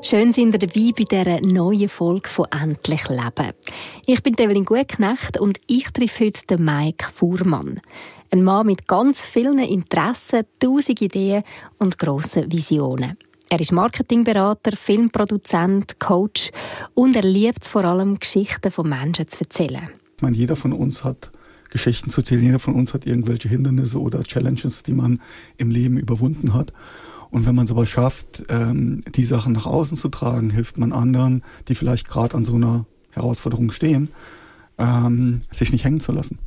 Schön sind ihr dabei bei dieser neuen Folge von «Endlich Leben». Ich bin Evelyn Gutknecht und ich treffe heute den Mike Fuhrmann. Ein Mann mit ganz vielen Interessen, tausend Ideen und grossen Visionen. Er ist Marketingberater, Filmproduzent, Coach und er liebt vor allem, Geschichten von Menschen zu erzählen. Ich meine, jeder von uns hat Geschichten zu erzählen. Jeder von uns hat irgendwelche Hindernisse oder Challenges, die man im Leben überwunden hat. Und wenn man es aber schafft, ähm, die Sachen nach außen zu tragen, hilft man anderen, die vielleicht gerade an so einer Herausforderung stehen, ähm, sich nicht hängen zu lassen.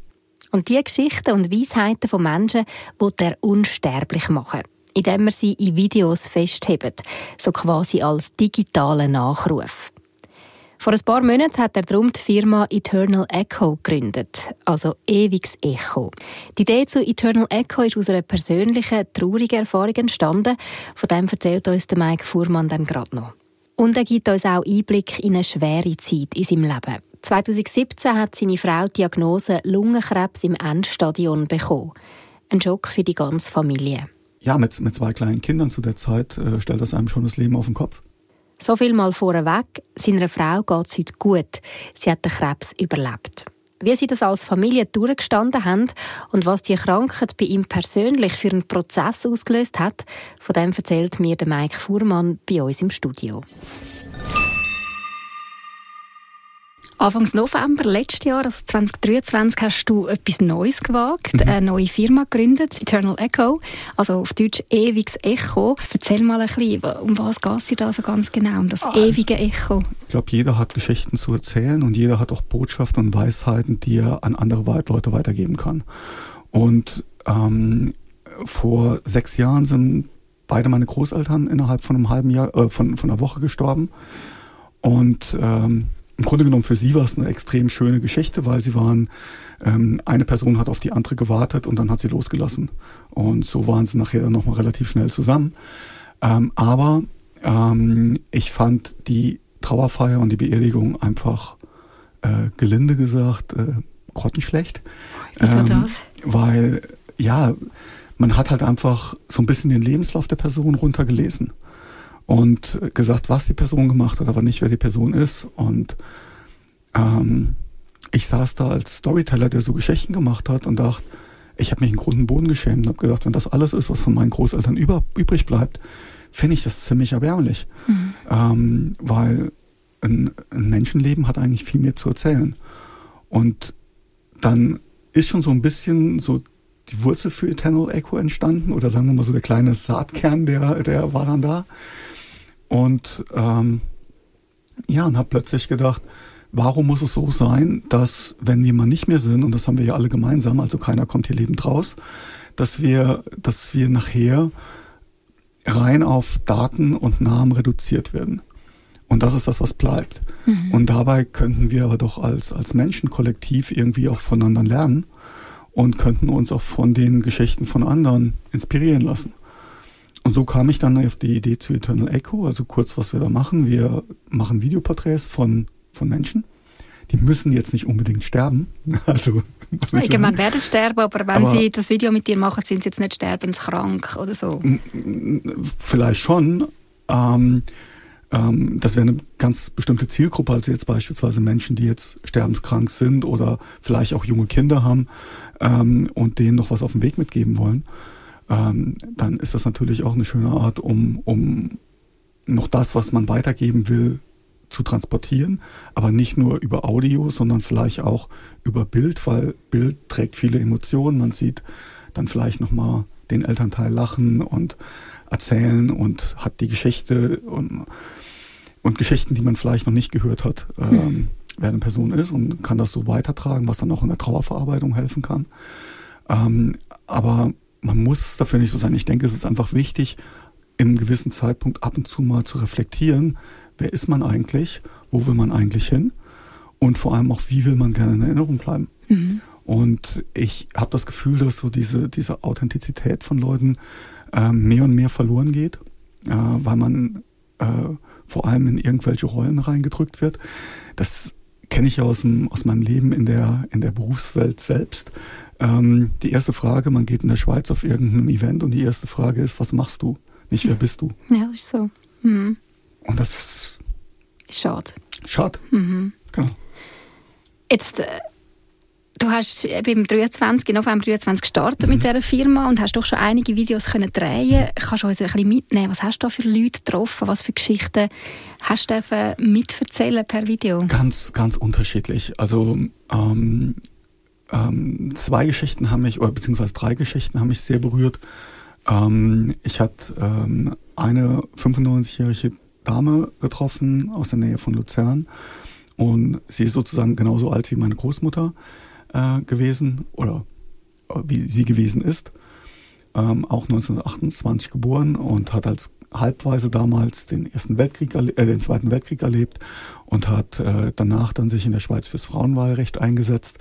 Und die Geschichten und Weisheiten von Menschen will er unsterblich machen indem man sie in Videos festhebt, so quasi als digitalen Nachruf. Vor ein paar Monaten hat er darum die Firma Eternal Echo gegründet, also ewiges Echo. Die Idee zu Eternal Echo ist aus einer persönlichen, traurigen Erfahrung entstanden. Von dem erzählt uns der Mike Fuhrmann dann gerade noch. Und er gibt uns auch Einblick in eine schwere Zeit in seinem Leben. 2017 hat seine Frau die Diagnose Lungenkrebs im Endstadion bekommen. Ein Schock für die ganze Familie ja, mit, mit zwei kleinen Kindern zu der Zeit äh, stellt das einem schon das Leben auf den Kopf. So viel mal vorweg. Seiner Frau geht es heute gut. Sie hat den Krebs überlebt. Wie sie das als Familie durchgestanden haben und was die Krankheit bei ihm persönlich für einen Prozess ausgelöst hat, von dem erzählt mir der Mike Fuhrmann bei uns im Studio. Anfangs November letztes Jahr, also 2023, hast du etwas Neues gewagt, mhm. eine neue Firma gegründet, Eternal Echo, also auf Deutsch ewiges Echo. Erzähl mal ein bisschen, um was geht es dir da so ganz genau, um das ah. ewige Echo? Ich glaube, jeder hat Geschichten zu erzählen und jeder hat auch Botschaften und Weisheiten, die er an andere Leute weitergeben kann. Und ähm, vor sechs Jahren sind beide meine Großeltern innerhalb von einem halben Jahr, äh, von, von einer Woche gestorben. Und ähm, im Grunde genommen für sie war es eine extrem schöne Geschichte, weil sie waren, ähm, eine Person hat auf die andere gewartet und dann hat sie losgelassen. Und so waren sie nachher nochmal relativ schnell zusammen. Ähm, aber ähm, ich fand die Trauerfeier und die Beerdigung einfach äh, gelinde gesagt äh, grottenschlecht. Wieso ähm, das? Weil, ja, man hat halt einfach so ein bisschen den Lebenslauf der Person runtergelesen und gesagt, was die Person gemacht hat, aber nicht, wer die Person ist. Und ähm, ich saß da als Storyteller, der so Geschichten gemacht hat und dachte, ich habe mich in Grund und Boden geschämt und habe gedacht, wenn das alles ist, was von meinen Großeltern über, übrig bleibt, finde ich das ziemlich erbärmlich. Mhm. Ähm, weil ein, ein Menschenleben hat eigentlich viel mehr zu erzählen. Und dann ist schon so ein bisschen so die Wurzel für Eternal Echo entstanden oder sagen wir mal so der kleine Saatkern, der, der war dann da. Und ähm, ja, und habe plötzlich gedacht, warum muss es so sein, dass wenn wir mal nicht mehr sind, und das haben wir ja alle gemeinsam, also keiner kommt hier lebend raus, dass wir, dass wir nachher rein auf Daten und Namen reduziert werden. Und das ist das, was bleibt. Mhm. Und dabei könnten wir aber doch als, als Menschenkollektiv irgendwie auch voneinander lernen und könnten uns auch von den Geschichten von anderen inspirieren lassen. Und so kam ich dann auf die Idee zu Eternal Echo, also kurz, was wir da machen. Wir machen Videoporträts von, von Menschen. Die müssen jetzt nicht unbedingt sterben. Also, man werden sterben, aber wenn aber sie das Video mit dir machen, sind sie jetzt nicht sterbenskrank oder so. Vielleicht schon. Ähm, ähm, das wäre eine ganz bestimmte Zielgruppe, also jetzt beispielsweise Menschen, die jetzt sterbenskrank sind oder vielleicht auch junge Kinder haben ähm, und denen noch was auf den Weg mitgeben wollen ähm, dann ist das natürlich auch eine schöne Art, um, um noch das, was man weitergeben will, zu transportieren, aber nicht nur über Audio, sondern vielleicht auch über Bild, weil Bild trägt viele Emotionen. Man sieht dann vielleicht nochmal den Elternteil lachen und erzählen und hat die Geschichte und, und Geschichten, die man vielleicht noch nicht gehört hat, ähm, hm. wer eine Person ist und kann das so weitertragen, was dann auch in der Trauerverarbeitung helfen kann. Ähm, aber man muss dafür nicht so sein. Ich denke, es ist einfach wichtig, im gewissen Zeitpunkt ab und zu mal zu reflektieren, wer ist man eigentlich, wo will man eigentlich hin und vor allem auch, wie will man gerne in Erinnerung bleiben. Mhm. Und ich habe das Gefühl, dass so diese, diese Authentizität von Leuten äh, mehr und mehr verloren geht, äh, weil man äh, vor allem in irgendwelche Rollen reingedrückt wird. Das kenne ich ja aus, dem, aus meinem Leben in der, in der Berufswelt selbst. Ähm, die erste Frage, man geht in der Schweiz auf irgendein Event und die erste Frage ist, was machst du? Nicht, wer bist du? Ja, das ist so. Mhm. Und das ist schade. Schade. Mhm. Genau. Jetzt, äh, du hast beim 23. November 23 gestartet mhm. mit dieser Firma und hast doch schon einige Videos können drehen. Kannst du uns ein bisschen mitnehmen? Was hast du da für Leute getroffen? Was für Geschichten hast du miterzählen per Video? Ganz, ganz unterschiedlich. Also ähm, ähm, zwei Geschichten haben mich, oder beziehungsweise drei Geschichten haben mich sehr berührt. Ähm, ich hatte ähm, eine 95-jährige Dame getroffen aus der Nähe von Luzern und sie ist sozusagen genauso alt wie meine Großmutter äh, gewesen oder äh, wie sie gewesen ist. Ähm, auch 1928 geboren und hat als Halbweise damals den ersten Weltkrieg, äh, den zweiten Weltkrieg erlebt und hat äh, danach dann sich in der Schweiz fürs Frauenwahlrecht eingesetzt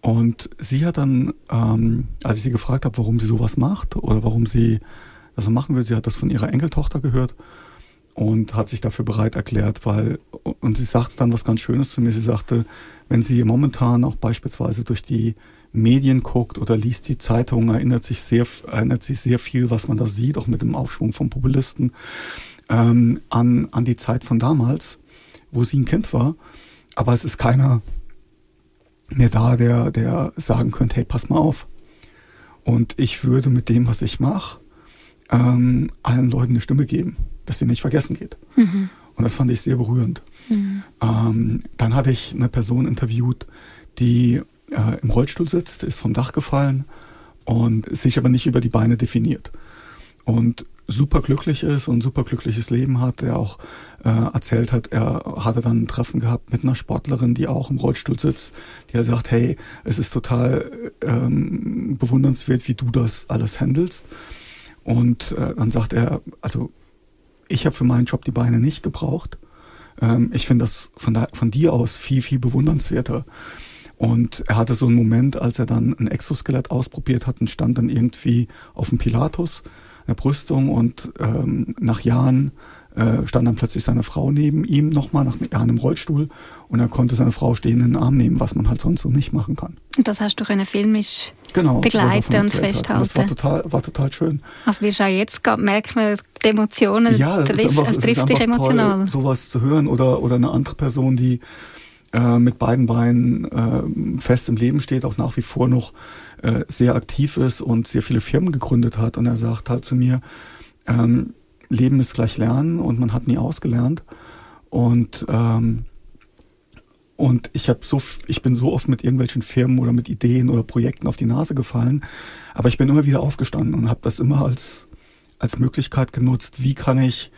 und sie hat dann, ähm, als ich sie gefragt habe, warum sie sowas macht oder warum sie das machen will, sie hat das von ihrer Enkeltochter gehört und hat sich dafür bereit erklärt, weil, und sie sagte dann was ganz Schönes zu mir, sie sagte, wenn sie momentan auch beispielsweise durch die Medien guckt oder liest die Zeitung, erinnert sich sehr, erinnert sich sehr viel, was man da sieht, auch mit dem Aufschwung von Populisten, ähm, an, an die Zeit von damals, wo sie ein Kind war. Aber es ist keiner mir da, der, der sagen könnte, hey, pass mal auf. Und ich würde mit dem, was ich mache, ähm, allen Leuten eine Stimme geben, dass sie nicht vergessen geht. Mhm. Und das fand ich sehr berührend. Mhm. Ähm, dann hatte ich eine Person interviewt, die äh, im Rollstuhl sitzt, ist vom Dach gefallen und sich aber nicht über die Beine definiert. Und super glücklich ist und super glückliches Leben hat, der auch äh, erzählt hat, er hatte dann ein Treffen gehabt mit einer Sportlerin, die auch im Rollstuhl sitzt, die er sagt, hey, es ist total ähm, bewundernswert, wie du das alles handelst. Und äh, dann sagt er, also ich habe für meinen Job die Beine nicht gebraucht. Ähm, ich finde das von, da, von dir aus viel, viel bewundernswerter. Und er hatte so einen Moment, als er dann ein Exoskelett ausprobiert hat und stand dann irgendwie auf dem Pilatus der Brüstung und ähm, nach Jahren äh, stand dann plötzlich seine Frau neben ihm nochmal nach Jahren im Rollstuhl und er konnte seine Frau stehen in den Arm nehmen, was man halt sonst so nicht machen kann. Das hast du können filmisch genau, begleiten und festhalten. Das war total, war total schön. Also wirst auch jetzt merkt man die Emotionen, ja, es, trifft, einfach, es trifft dich emotional. Toll, sowas zu hören oder, oder eine andere Person, die äh, mit beiden Beinen äh, fest im Leben steht, auch nach wie vor noch äh, sehr aktiv ist und sehr viele Firmen gegründet hat. Und er sagt halt zu mir, ähm, Leben ist gleich Lernen und man hat nie ausgelernt. Und ähm, und ich habe so, ich bin so oft mit irgendwelchen Firmen oder mit Ideen oder Projekten auf die Nase gefallen, aber ich bin immer wieder aufgestanden und habe das immer als als Möglichkeit genutzt. Wie kann ich,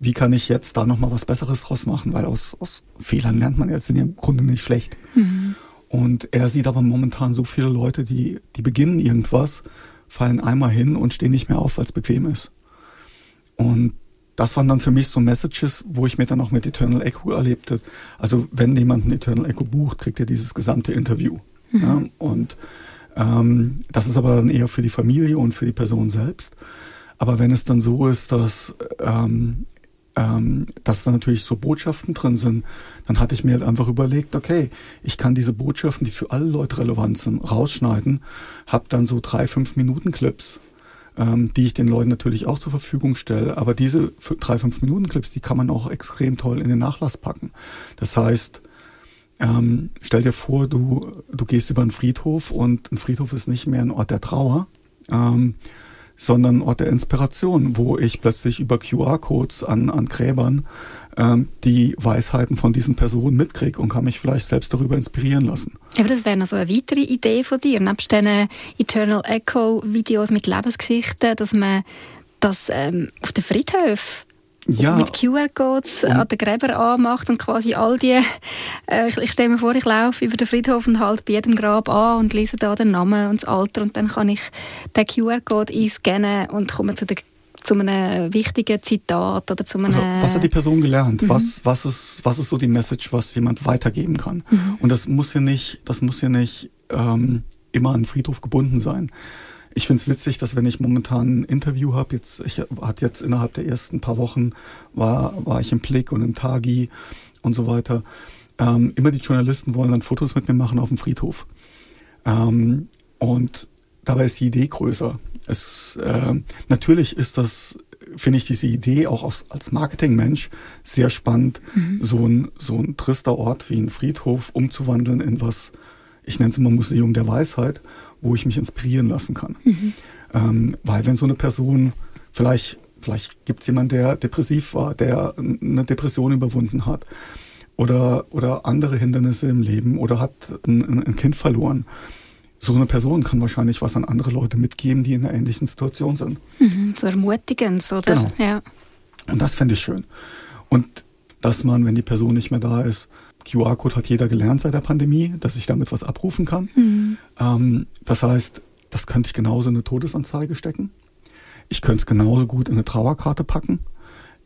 wie kann ich jetzt da noch mal was Besseres draus machen? Weil aus aus Fehlern lernt man jetzt in im Grunde nicht schlecht. Mhm. Und er sieht aber momentan so viele Leute, die, die beginnen irgendwas, fallen einmal hin und stehen nicht mehr auf, weil es bequem ist. Und das waren dann für mich so Messages, wo ich mir dann auch mit Eternal Echo erlebte. Also wenn jemand ein Eternal Echo bucht, kriegt er dieses gesamte Interview. Mhm. Ja, und ähm, das ist aber dann eher für die Familie und für die Person selbst. Aber wenn es dann so ist, dass ähm, ähm, dass da natürlich so Botschaften drin sind, dann hatte ich mir halt einfach überlegt, okay, ich kann diese Botschaften, die für alle Leute relevant sind, rausschneiden, habe dann so drei, fünf Minuten Clips, ähm, die ich den Leuten natürlich auch zur Verfügung stelle. Aber diese drei, fünf Minuten Clips, die kann man auch extrem toll in den Nachlass packen. Das heißt, ähm, stell dir vor, du, du gehst über einen Friedhof und ein Friedhof ist nicht mehr ein Ort der Trauer, ähm, sondern Ort der Inspiration, wo ich plötzlich über QR-Codes an, an Gräbern ähm, die Weisheiten von diesen Personen mitkriege und kann mich vielleicht selbst darüber inspirieren lassen. Aber das wäre noch so eine weitere Idee von dir, nebst diesen Eternal Echo Videos mit Lebensgeschichten, dass man das ähm, auf den Friedhöfen ja. mit QR-Codes an den Gräber anmacht und quasi all die, äh, ich, ich stelle mir vor, ich laufe über den Friedhof und halt bei jedem Grab an und lese da den Namen und das Alter und dann kann ich den QR-Code einscannen und komme zu der zu einem wichtigen Zitat oder zu einem... Also, was hat die Person gelernt? Mhm. Was, was, ist, was ist so die Message, was jemand weitergeben kann? Mhm. Und das muss ja nicht, das muss ja nicht ähm, immer an den Friedhof gebunden sein. Ich finde es witzig, dass wenn ich momentan ein Interview habe, jetzt, ich hatte jetzt innerhalb der ersten paar Wochen, war, war ich im Blick und im Tagi und so weiter. Ähm, immer die Journalisten wollen dann Fotos mit mir machen auf dem Friedhof. Ähm, und dabei ist die Idee größer. Es, äh, natürlich ist das, finde ich diese Idee auch aus, als Marketingmensch sehr spannend, mhm. so, ein, so ein trister Ort wie ein Friedhof umzuwandeln in was, ich nenne es immer Museum der Weisheit, wo ich mich inspirieren lassen kann. Mhm. Ähm, weil wenn so eine Person vielleicht, vielleicht gibt es jemanden, der depressiv war, der eine Depression überwunden hat oder, oder andere Hindernisse im Leben oder hat ein, ein Kind verloren so eine Person kann wahrscheinlich was an andere Leute mitgeben, die in einer ähnlichen Situation sind. Mhm, so ermutigend, oder? Genau. Ja. Und das fände ich schön. Und dass man, wenn die Person nicht mehr da ist, QR-Code hat jeder gelernt seit der Pandemie, dass ich damit was abrufen kann. Mhm. Ähm, das heißt, das könnte ich genauso in eine Todesanzeige stecken. Ich könnte es genauso gut in eine Trauerkarte packen.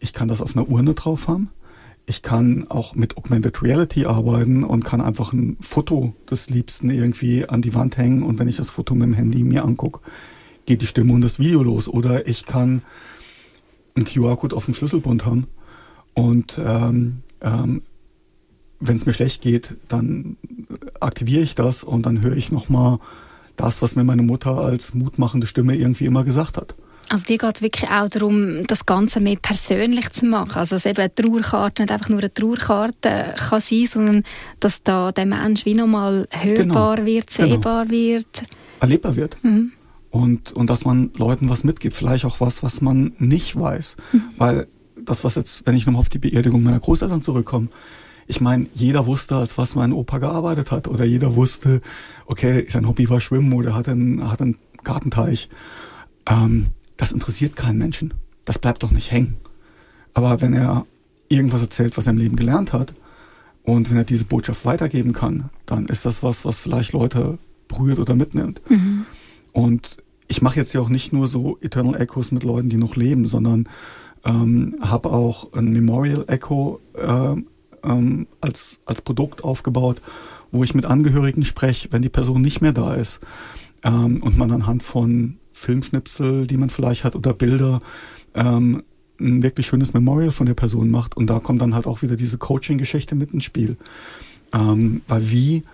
Ich kann das auf einer Urne drauf haben. Ich kann auch mit Augmented Reality arbeiten und kann einfach ein Foto des Liebsten irgendwie an die Wand hängen und wenn ich das Foto mit dem Handy mir angucke, geht die Stimme und das Video los. Oder ich kann einen QR-Code auf dem Schlüsselbund haben und ähm, ähm, wenn es mir schlecht geht, dann aktiviere ich das und dann höre ich nochmal das, was mir meine Mutter als mutmachende Stimme irgendwie immer gesagt hat. Also dir geht es wirklich auch darum, das Ganze mehr persönlich zu machen. Also dass eben eine Trauerkarte nicht einfach nur eine Trauerkarte kann sein, sondern dass da der Mensch wie nochmal hörbar genau. wird, genau. sehbar genau. wird. Erlebbar wird. Mhm. Und, und dass man Leuten was mitgibt, vielleicht auch was, was man nicht weiß. Mhm. Weil das, was jetzt, wenn ich nochmal auf die Beerdigung meiner Großeltern zurückkomme, ich meine, jeder wusste, als was mein Opa gearbeitet hat. Oder jeder wusste, okay, sein Hobby war Schwimmen oder hat einen, hat einen Gartenteich. Ähm, das interessiert keinen Menschen. Das bleibt doch nicht hängen. Aber wenn er irgendwas erzählt, was er im Leben gelernt hat, und wenn er diese Botschaft weitergeben kann, dann ist das was, was vielleicht Leute berührt oder mitnimmt. Mhm. Und ich mache jetzt ja auch nicht nur so Eternal Echoes mit Leuten, die noch leben, sondern ähm, habe auch ein Memorial Echo äh, ähm, als, als Produkt aufgebaut, wo ich mit Angehörigen spreche, wenn die Person nicht mehr da ist. Ähm, und man anhand von Filmschnipsel, die man vielleicht hat oder Bilder, ähm, ein wirklich schönes Memorial von der Person macht. Und da kommt dann halt auch wieder diese Coaching-Geschichte mit ins Spiel. Ähm, weil wie,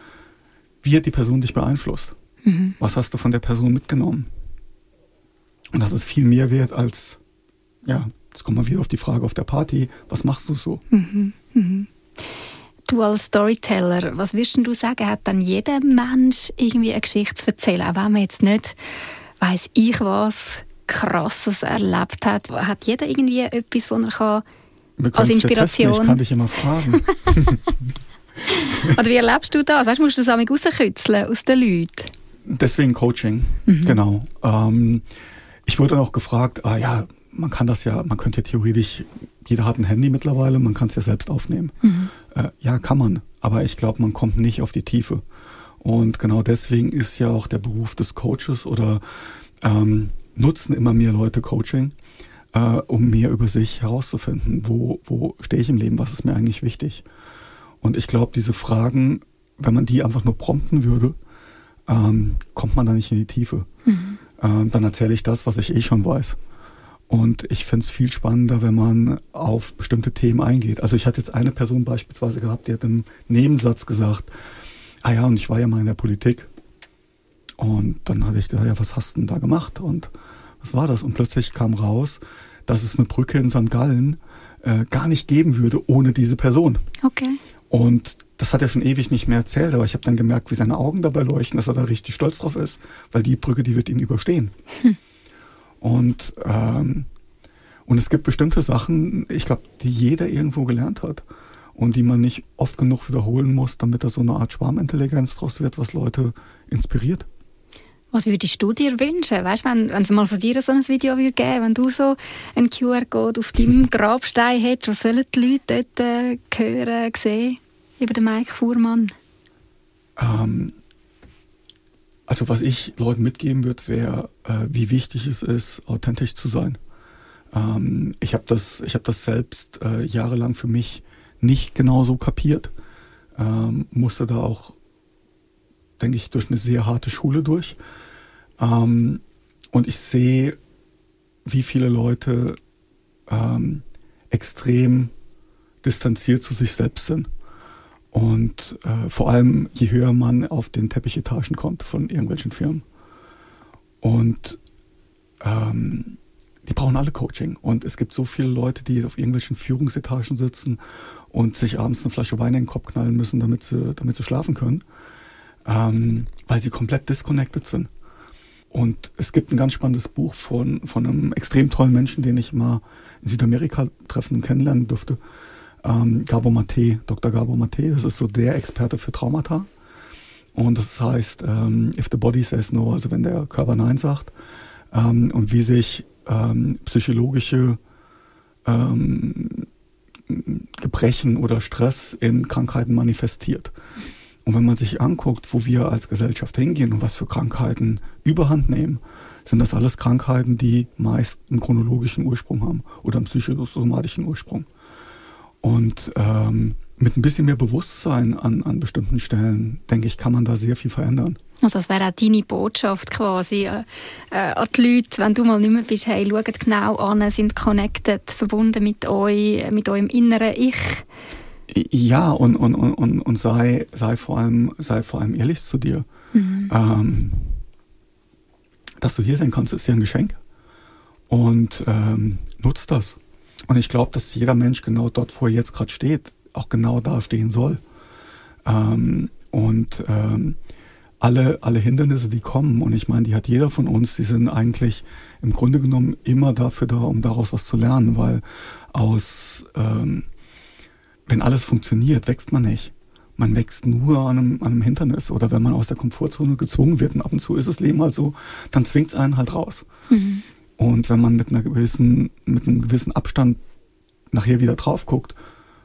wie hat die Person dich beeinflusst? Mhm. Was hast du von der Person mitgenommen? Und das ist viel mehr wert als, ja, jetzt kommen wir wieder auf die Frage auf der Party, was machst du so? Mhm. Mhm. Du als Storyteller, was würdest du sagen, hat dann jeder Mensch irgendwie eine Geschichte zu erzählen, auch wenn man jetzt nicht weiß ich was Krasses erlebt hat. Hat jeder irgendwie etwas, was er kann als Inspiration... Testen. Ich kann dich immer fragen. Oder wie erlebst du das? Weißt, musst du das auch rauskitzeln aus den Leuten? Deswegen Coaching, mhm. genau. Ähm, ich wurde dann auch gefragt, ah ja, man kann das ja, man könnte ja theoretisch, jeder hat ein Handy mittlerweile, man kann es ja selbst aufnehmen. Mhm. Äh, ja, kann man, aber ich glaube, man kommt nicht auf die Tiefe. Und genau deswegen ist ja auch der Beruf des Coaches oder ähm, nutzen immer mehr Leute Coaching, äh, um mehr über sich herauszufinden. Wo, wo stehe ich im Leben? Was ist mir eigentlich wichtig? Und ich glaube, diese Fragen, wenn man die einfach nur prompten würde, ähm, kommt man da nicht in die Tiefe. Mhm. Ähm, dann erzähle ich das, was ich eh schon weiß. Und ich finde es viel spannender, wenn man auf bestimmte Themen eingeht. Also ich hatte jetzt eine Person beispielsweise gehabt, die hat im Nebensatz gesagt, ah ja, und ich war ja mal in der Politik. Und dann hatte ich gedacht, ja, was hast du denn da gemacht? Und was war das? Und plötzlich kam raus, dass es eine Brücke in St. Gallen äh, gar nicht geben würde ohne diese Person. Okay. Und das hat er schon ewig nicht mehr erzählt, aber ich habe dann gemerkt, wie seine Augen dabei leuchten, dass er da richtig stolz drauf ist, weil die Brücke, die wird ihn überstehen. Hm. Und, ähm, und es gibt bestimmte Sachen, ich glaube, die jeder irgendwo gelernt hat und die man nicht oft genug wiederholen muss, damit da so eine Art Schwarmintelligenz draus wird, was Leute inspiriert. Was würdest du dir wünschen? Weißt, wenn, wenn es mal von dir so ein Video würde geben, wenn du so einen QR-Code auf deinem Grabstein hättest, was sollen die Leute dort äh, hören, sehen über den Mike Fuhrmann? Ähm, also was ich Leuten mitgeben würde, wäre, äh, wie wichtig es ist, authentisch zu sein. Ähm, ich habe das, ich habe das selbst äh, jahrelang für mich nicht genauso kapiert. Ähm, musste da auch, denke ich, durch eine sehr harte Schule durch. Ähm, und ich sehe, wie viele Leute ähm, extrem distanziert zu sich selbst sind. Und äh, vor allem, je höher man auf den Teppichetagen kommt von irgendwelchen Firmen. Und ähm, die brauchen alle Coaching. Und es gibt so viele Leute, die auf irgendwelchen Führungsetagen sitzen und sich abends eine Flasche Wein in den Kopf knallen müssen, damit sie, damit sie schlafen können, ähm, weil sie komplett disconnected sind. Und es gibt ein ganz spannendes Buch von, von einem extrem tollen Menschen, den ich mal in Südamerika treffen und kennenlernen durfte. Ähm, Gabo Mate, Dr. Gabo Mate, das ist so der Experte für Traumata. Und das heißt, ähm, if the body says no, also wenn der Körper Nein sagt, ähm, und wie sich ähm, psychologische ähm, Gebrechen oder Stress in Krankheiten manifestiert. Und wenn man sich anguckt, wo wir als Gesellschaft hingehen und was für Krankheiten überhand nehmen, sind das alles Krankheiten, die meist einen chronologischen Ursprung haben oder einen psychosomatischen Ursprung. Und ähm, mit ein bisschen mehr Bewusstsein an, an bestimmten Stellen, denke ich, kann man da sehr viel verändern. Also das wäre auch deine Botschaft quasi äh, äh, an die Leute, wenn du mal nicht mehr bist, hey, schaut genau an, sind connected, verbunden mit euch, mit eurem inneren Ich. Ja, und, und, und, und sei, sei, vor allem, sei vor allem ehrlich zu dir. Mhm. Ähm, dass du hier sein kannst, ist ja ein Geschenk. Und ähm, nutzt das. Und ich glaube, dass jeder Mensch genau dort, wo er jetzt gerade steht, auch genau da stehen soll. Ähm, und ähm, alle, alle Hindernisse, die kommen, und ich meine, die hat jeder von uns, die sind eigentlich im Grunde genommen immer dafür da, um daraus was zu lernen, weil aus, ähm, wenn alles funktioniert, wächst man nicht. Man wächst nur an einem, an einem Hindernis oder wenn man aus der Komfortzone gezwungen wird und ab und zu ist das Leben halt so, dann zwingt es einen halt raus. Mhm. Und wenn man mit einer gewissen, mit einem gewissen Abstand nachher wieder drauf guckt,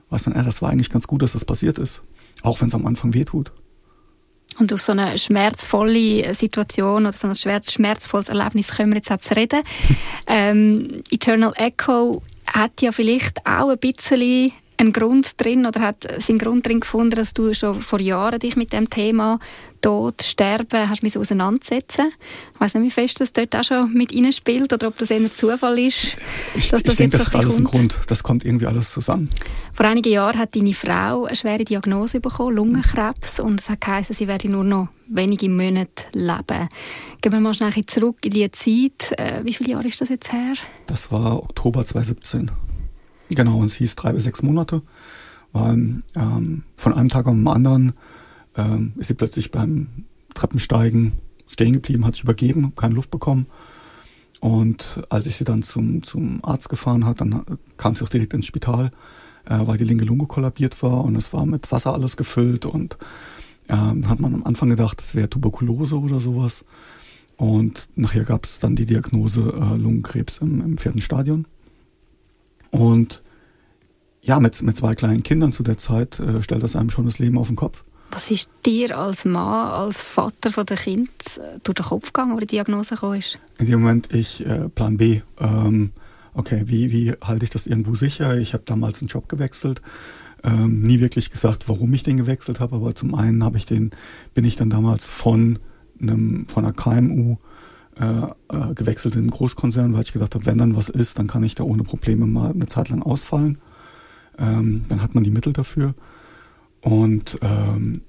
weiß man, äh, das war eigentlich ganz gut, dass das passiert ist. Auch wenn es am Anfang weh tut. Und auf so eine schmerzvolle Situation oder so ein schmerzvolles Erlebnis können wir jetzt auch zu reden. ähm, Eternal Echo hat ja vielleicht auch ein bisschen einen Grund drin oder hat seinen Grund drin gefunden, dass du schon vor Jahren dich mit dem Thema Tod, Sterben hast mich auseinandersetzen. Ich weiß nicht, wie fest das dort auch schon mit ihnen spielt oder ob das eher Zufall ist, ich, dass das ich jetzt denke, das ist alles ein Grund. Das kommt irgendwie alles zusammen. Vor einigen Jahren hat deine Frau eine schwere Diagnose bekommen, Lungenkrebs, und es hat geheißen, sie werde nur noch wenige Monate leben. Gehen wir mal schnell zurück in die Zeit. Äh, wie viele Jahre ist das jetzt her? Das war Oktober 2017. Genau, und es hieß drei bis sechs Monate. Weil ähm, von einem Tag auf den anderen ähm, ist sie plötzlich beim Treppensteigen stehen geblieben, hat sich übergeben, keine Luft bekommen. Und als ich sie dann zum, zum Arzt gefahren hat, dann kam sie auch direkt ins Spital, äh, weil die linke Lunge kollabiert war und es war mit Wasser alles gefüllt. Und ähm, hat man am Anfang gedacht, das wäre Tuberkulose oder sowas. Und nachher gab es dann die Diagnose äh, Lungenkrebs im, im vierten Stadion. Und ja, mit, mit zwei kleinen Kindern zu der Zeit äh, stellt das einem schon das Leben auf den Kopf. Was ist dir als Mann, als Vater von der Kind äh, durch den Kopf gegangen, als die Diagnose kam? In dem Moment, ich äh, Plan B. Ähm, okay, wie, wie halte ich das irgendwo sicher? Ich habe damals einen Job gewechselt. Ähm, nie wirklich gesagt, warum ich den gewechselt habe, aber zum einen habe ich den, bin ich dann damals von einem, von einer KMU äh, äh, gewechselt in einen Großkonzern, weil ich gedacht habe, wenn dann was ist, dann kann ich da ohne Probleme mal eine Zeit lang ausfallen. Ähm, dann hat man die Mittel dafür. Und, ähm,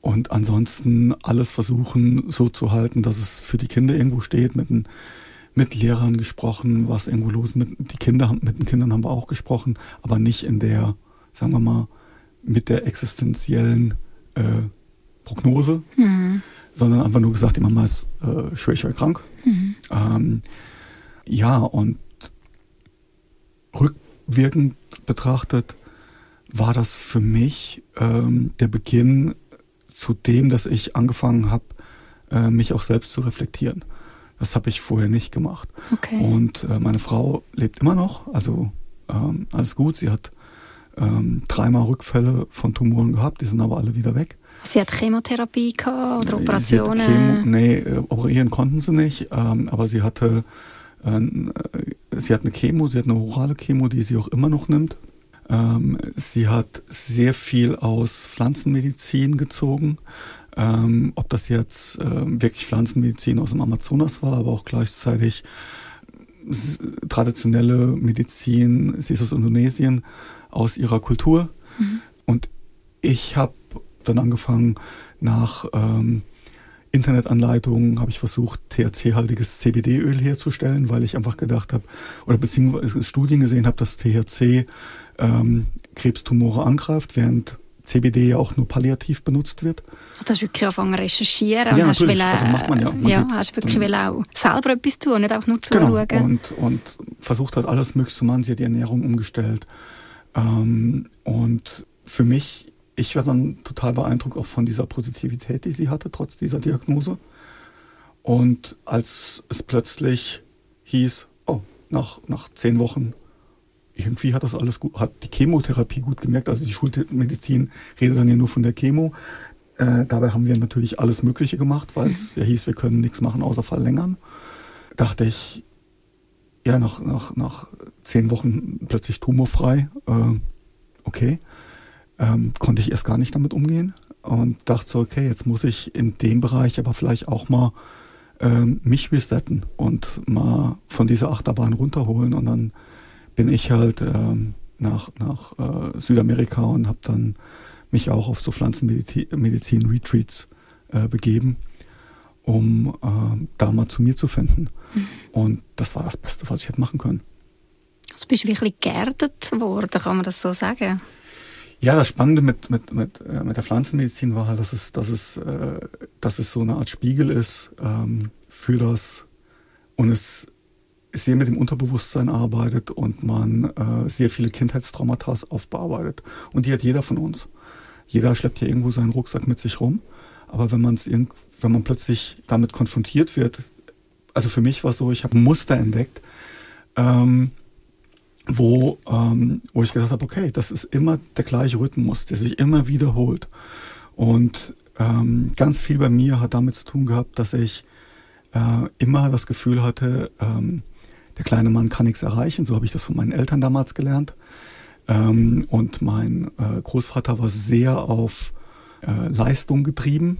und ansonsten alles versuchen so zu halten, dass es für die Kinder irgendwo steht, mit, ein, mit Lehrern gesprochen, was irgendwo los ist. Mit, die Kinder, mit den Kindern haben wir auch gesprochen, aber nicht in der, sagen wir mal, mit der existenziellen äh, Prognose. Mhm sondern einfach nur gesagt, die Mama ist äh, schwer, schwer krank. Mhm. Ähm, ja, und rückwirkend betrachtet war das für mich ähm, der Beginn zu dem, dass ich angefangen habe, äh, mich auch selbst zu reflektieren. Das habe ich vorher nicht gemacht. Okay. Und äh, meine Frau lebt immer noch, also ähm, alles gut. Sie hat ähm, dreimal Rückfälle von Tumoren gehabt, die sind aber alle wieder weg. Sie hat Chemotherapie gehabt oder Operationen? Chemo, nee, äh, operieren konnten sie nicht, ähm, aber sie hatte äh, sie hat eine Chemo, sie hat eine orale Chemo, die sie auch immer noch nimmt. Ähm, sie hat sehr viel aus Pflanzenmedizin gezogen. Ähm, ob das jetzt äh, wirklich Pflanzenmedizin aus dem Amazonas war, aber auch gleichzeitig traditionelle Medizin, sie ist aus Indonesien, aus ihrer Kultur. Mhm. Und ich habe dann angefangen, nach ähm, Internetanleitungen habe ich versucht, THC-haltiges CBD-Öl herzustellen, weil ich einfach gedacht habe, oder beziehungsweise Studien gesehen habe, dass THC ähm, Krebstumore angreift, während CBD ja auch nur palliativ benutzt wird. Du hast wirklich angefangen recherchieren ja, und hast, will, also macht man ja. Man ja, hast wirklich will auch selber etwas tun, nicht einfach nur zuschauen. Genau. Und, und versucht hat, alles möglich zu machen. Sie hat die Ernährung umgestellt. Ähm, und für mich, ich war dann total beeindruckt auch von dieser Positivität, die sie hatte, trotz dieser Diagnose. Und als es plötzlich hieß, oh, nach, nach zehn Wochen irgendwie hat das alles gut, hat die Chemotherapie gut gemerkt. Also die Schulmedizin redet dann ja nur von der Chemo. Äh, dabei haben wir natürlich alles Mögliche gemacht, weil es ja hieß, wir können nichts machen außer verlängern. Dachte ich, ja, nach, nach, nach zehn Wochen plötzlich tumorfrei. Äh, okay. Ähm, konnte ich erst gar nicht damit umgehen und dachte so, okay, jetzt muss ich in dem Bereich aber vielleicht auch mal ähm, mich resetten und mal von dieser Achterbahn runterholen und dann bin ich halt ähm, nach, nach äh, Südamerika und habe dann mich auch auf so Pflanzenmedizin-Retreats äh, begeben, um äh, da mal zu mir zu finden. Mhm. Und das war das Beste, was ich hätte machen können. Also bist du wirklich geerdet worden, kann man das so sagen? Ja, das Spannende mit, mit, mit, äh, mit der Pflanzenmedizin war halt, dass es, dass es, äh, dass es so eine Art Spiegel ist ähm, für das und es sehr mit dem Unterbewusstsein arbeitet und man äh, sehr viele Kindheitstraumata aufbearbeitet. Und die hat jeder von uns. Jeder schleppt ja irgendwo seinen Rucksack mit sich rum. Aber wenn man es wenn man plötzlich damit konfrontiert wird, also für mich war es so, ich habe Muster entdeckt, ähm, wo, ähm, wo ich gedacht habe, okay, das ist immer der gleiche Rhythmus, der sich immer wiederholt. Und ähm, ganz viel bei mir hat damit zu tun gehabt, dass ich äh, immer das Gefühl hatte, ähm, der kleine Mann kann nichts erreichen. So habe ich das von meinen Eltern damals gelernt. Ähm, und mein äh, Großvater war sehr auf äh, Leistung getrieben.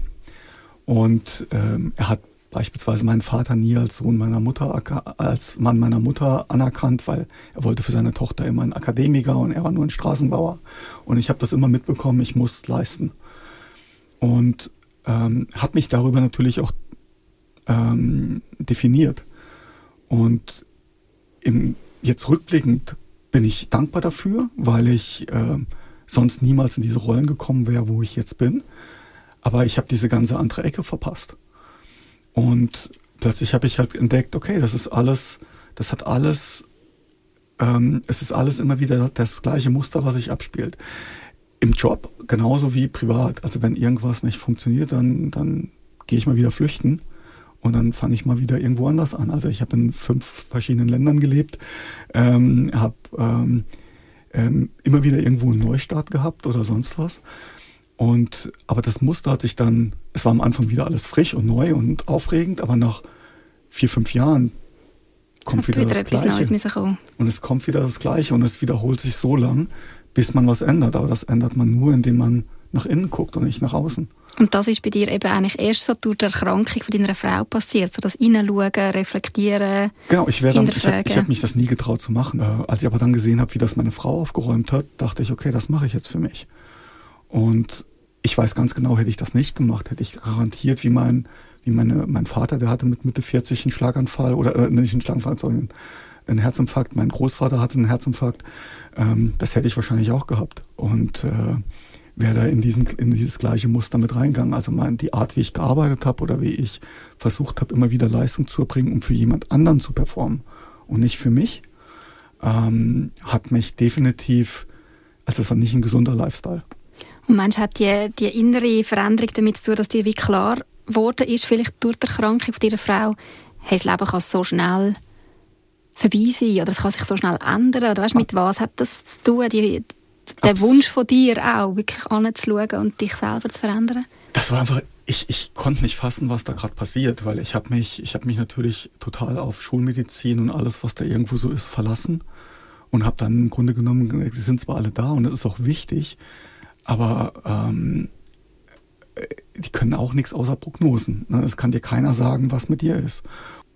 Und ähm, er hat beispielsweise meinen Vater nie als Sohn meiner Mutter, als Mann meiner Mutter anerkannt, weil er wollte für seine Tochter immer einen Akademiker und er war nur ein Straßenbauer. Und ich habe das immer mitbekommen, ich muss leisten. Und ähm, habe mich darüber natürlich auch ähm, definiert. Und im, jetzt rückblickend bin ich dankbar dafür, weil ich äh, sonst niemals in diese Rollen gekommen wäre, wo ich jetzt bin. Aber ich habe diese ganze andere Ecke verpasst. Und plötzlich habe ich halt entdeckt, okay, das ist alles, das hat alles, ähm, es ist alles immer wieder das gleiche Muster, was sich abspielt. Im Job genauso wie privat. Also wenn irgendwas nicht funktioniert, dann, dann gehe ich mal wieder flüchten und dann fange ich mal wieder irgendwo anders an. Also ich habe in fünf verschiedenen Ländern gelebt, ähm, habe ähm, ähm, immer wieder irgendwo einen Neustart gehabt oder sonst was. Und aber das Muster hat sich dann, es war am Anfang wieder alles frisch und neu und aufregend, aber nach vier, fünf Jahren kommt wieder, wieder, das Gleiche. Und es kommt wieder das Gleiche und es wiederholt sich so lang, bis man was ändert. Aber das ändert man nur, indem man nach innen guckt und nicht nach außen. Und das ist bei dir eben eigentlich erst so durch die Erkrankung von deiner Frau passiert, so das Hineinschauen, Reflektieren, Genau, ich, ich habe hab mich das nie getraut zu machen. Äh, als ich aber dann gesehen habe, wie das meine Frau aufgeräumt hat, dachte ich, okay, das mache ich jetzt für mich. Und ich weiß ganz genau, hätte ich das nicht gemacht, hätte ich garantiert, wie mein, wie meine, mein Vater, der hatte mit Mitte 40 einen Schlaganfall, oder äh, nicht einen Schlaganfall, sondern einen Herzinfarkt. Mein Großvater hatte einen Herzinfarkt. Ähm, das hätte ich wahrscheinlich auch gehabt. Und äh, wäre da in, diesen, in dieses gleiche Muster mit reingegangen. Also mein, die Art, wie ich gearbeitet habe oder wie ich versucht habe, immer wieder Leistung zu erbringen, um für jemand anderen zu performen und nicht für mich, ähm, hat mich definitiv, also es war nicht ein gesunder Lifestyle. Und meinst hat die, die innere Veränderung damit zu tun, dass dir wie klar geworden ist, vielleicht durch die Erkrankung von deiner Frau, hey, das Leben kann so schnell vorbei sein oder es kann sich so schnell ändern? Oder weißt, mit was hat das zu tun, die, der Wunsch von dir auch, wirklich anzuschauen und dich selber zu verändern? Das war einfach ich, ich konnte nicht fassen, was da gerade passiert, weil ich habe mich, ich habe mich natürlich total auf Schulmedizin und alles, was da irgendwo so ist, verlassen und habe dann im Grunde genommen, sie sind zwar alle da und das ist auch wichtig, aber ähm, äh, die können auch nichts außer Prognosen. Ne? Es kann dir keiner sagen, was mit dir ist.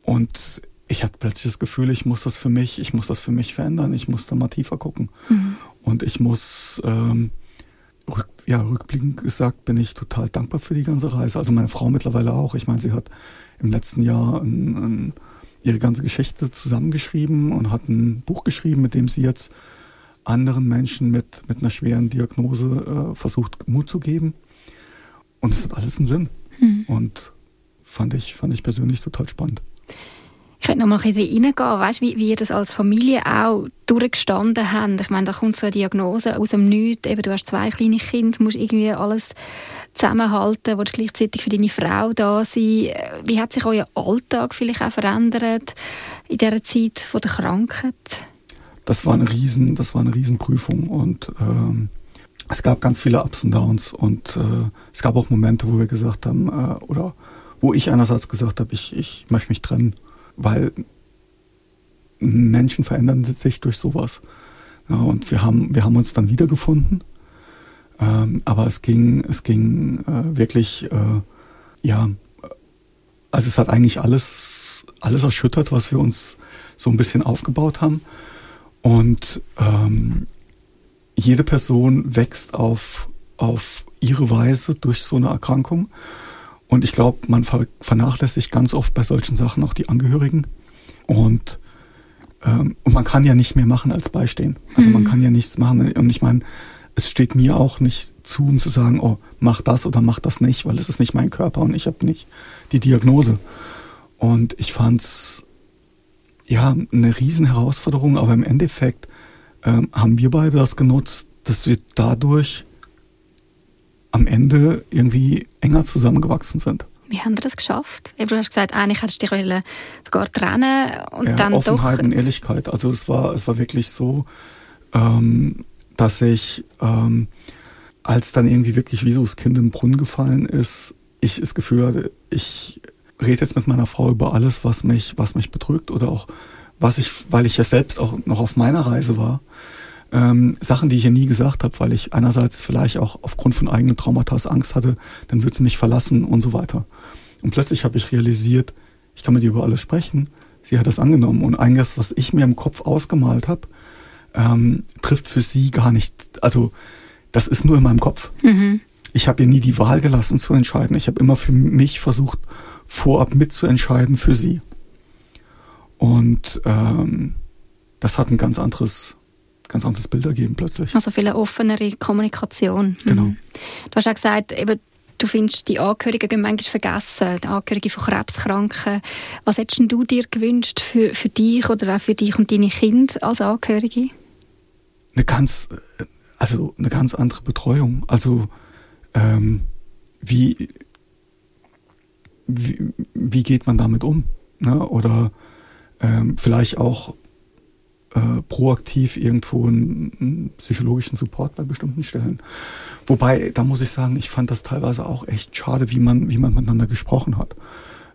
Und ich hatte plötzlich das Gefühl, ich muss das für mich, ich muss das für mich verändern, ich muss da mal tiefer gucken. Mhm. Und ich muss ähm, rück, ja, rückblickend gesagt bin ich total dankbar für die ganze Reise. Also meine Frau mittlerweile auch. Ich meine, sie hat im letzten Jahr ein, ein, ihre ganze Geschichte zusammengeschrieben und hat ein Buch geschrieben, mit dem sie jetzt anderen Menschen mit, mit einer schweren Diagnose äh, versucht, Mut zu geben. Und es hat alles einen Sinn. Hm. Und fand ich, fand ich persönlich total spannend. Ich könnte noch mal ein bisschen reingehen, weißt, wie, wie ihr das als Familie auch durchgestanden habt. Ich meine, da kommt so eine Diagnose aus dem Nichts. Eben, du hast zwei kleine Kinder, musst irgendwie alles zusammenhalten, willst gleichzeitig für deine Frau da sein. Wie hat sich euer Alltag vielleicht auch verändert in dieser Zeit von der Krankheit? Das war eine riesen, das war eine Riesenprüfung und ähm, es gab ganz viele Ups und Downs und äh, es gab auch Momente, wo wir gesagt haben, äh, oder wo ich einerseits gesagt habe, ich, ich möchte mich trennen weil Menschen verändern sich durch sowas. Ja, und wir haben, wir haben uns dann wiedergefunden. Ähm, aber es ging, es ging äh, wirklich, äh, ja, also es hat eigentlich alles, alles erschüttert, was wir uns so ein bisschen aufgebaut haben. Und ähm, jede Person wächst auf, auf ihre Weise durch so eine Erkrankung. Und ich glaube, man vernachlässigt ganz oft bei solchen Sachen auch die Angehörigen. Und, ähm, und man kann ja nicht mehr machen als beistehen. Also mhm. man kann ja nichts machen. Und ich meine, es steht mir auch nicht zu, um zu sagen, oh, mach das oder mach das nicht, weil es ist nicht mein Körper und ich habe nicht die Diagnose. Und ich fand's ja eine riesen Herausforderung, aber im Endeffekt ähm, haben wir beide das genutzt, dass wir dadurch am Ende irgendwie enger zusammengewachsen sind. Wie haben wir das geschafft? Du hast gesagt, eigentlich hättest du dich sogar trennen und ja, dann Offenheit doch... und Ehrlichkeit. Also es war, es war wirklich so, ähm, dass ich, ähm, als dann irgendwie wirklich wie so das Kind im Brunnen gefallen ist, ich das Gefühl hatte, ich rede jetzt mit meiner Frau über alles, was mich, was mich bedrückt oder auch was ich, weil ich ja selbst auch noch auf meiner Reise war, ähm, Sachen, die ich ihr nie gesagt habe, weil ich einerseits vielleicht auch aufgrund von eigenen Traumata Angst hatte, dann wird sie mich verlassen und so weiter. Und plötzlich habe ich realisiert, ich kann mit ihr über alles sprechen. Sie hat das angenommen und einiges, was ich mir im Kopf ausgemalt habe, ähm, trifft für sie gar nicht. Also das ist nur in meinem Kopf. Mhm. Ich habe ihr nie die Wahl gelassen zu entscheiden. Ich habe immer für mich versucht, vorab mitzuentscheiden für sie. Und ähm, das hat ein ganz anderes ganz anderes Bild ergeben plötzlich. Also viel offenere Kommunikation. Genau. Mhm. Du hast auch gesagt, eben, du findest, die Angehörigen manchmal vergessen, die Angehörigen von Krebskranken. Was hättest du dir gewünscht für, für dich oder auch für dich und deine Kinder als Angehörige? Eine ganz, also eine ganz andere Betreuung. Also ähm, wie, wie, wie geht man damit um? Ne? Oder ähm, vielleicht auch äh, proaktiv irgendwo einen, einen, psychologischen Support bei bestimmten Stellen. Wobei, da muss ich sagen, ich fand das teilweise auch echt schade, wie man, wie man miteinander gesprochen hat.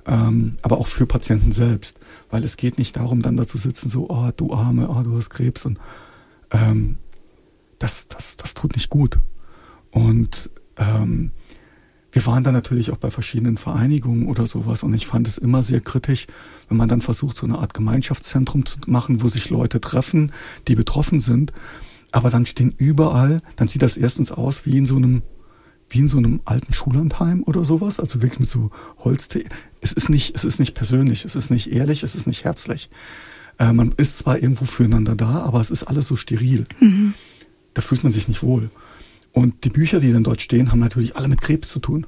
Ähm, aber auch für Patienten selbst. Weil es geht nicht darum, dann da zu sitzen, so, oh, du Arme, oh, du hast Krebs. Und ähm, das, das, das tut nicht gut. Und ähm, wir waren dann natürlich auch bei verschiedenen Vereinigungen oder sowas und ich fand es immer sehr kritisch, wenn man dann versucht, so eine Art Gemeinschaftszentrum zu machen, wo sich Leute treffen, die betroffen sind, aber dann stehen überall, dann sieht das erstens aus wie in so einem wie in so einem alten Schullandheim oder sowas, also wirklich mit so Holztee. Es ist nicht, es ist nicht persönlich, es ist nicht ehrlich, es ist nicht herzlich. Äh, man ist zwar irgendwo füreinander da, aber es ist alles so steril. Mhm. Da fühlt man sich nicht wohl. Und die Bücher, die dann dort stehen, haben natürlich alle mit Krebs zu tun.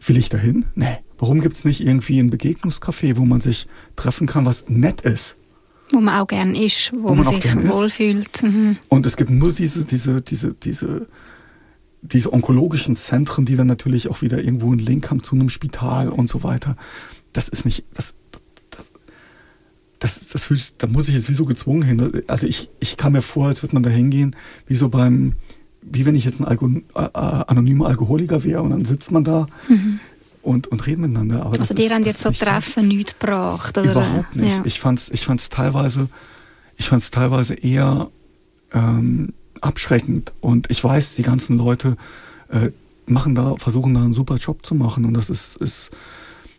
Will ich dahin? Nee. Warum gibt es nicht irgendwie ein Begegnungscafé, wo man sich treffen kann, was nett ist? Wo man auch gern ist, wo, wo man, man sich wohlfühlt. Mhm. Und es gibt nur diese, diese, diese, diese, diese onkologischen Zentren, die dann natürlich auch wieder irgendwo einen Link haben zu einem Spital und so weiter. Das ist nicht, das, das, das, das fühlt, da muss ich jetzt wie so gezwungen hin. Also ich, ich kam mir vor, als würde man da hingehen, wie so beim, wie wenn ich jetzt ein Alko äh, anonymer Alkoholiker wäre und dann sitzt man da mhm. und, und redet miteinander. Aber also die haben jetzt so Treffen nichts gebracht? Oder? Überhaupt nicht. Ja. Ich fand es ich fand's teilweise, ich fand's teilweise eher ähm, abschreckend und ich weiß, die ganzen Leute äh, machen da, versuchen da einen super Job zu machen und das ist, ist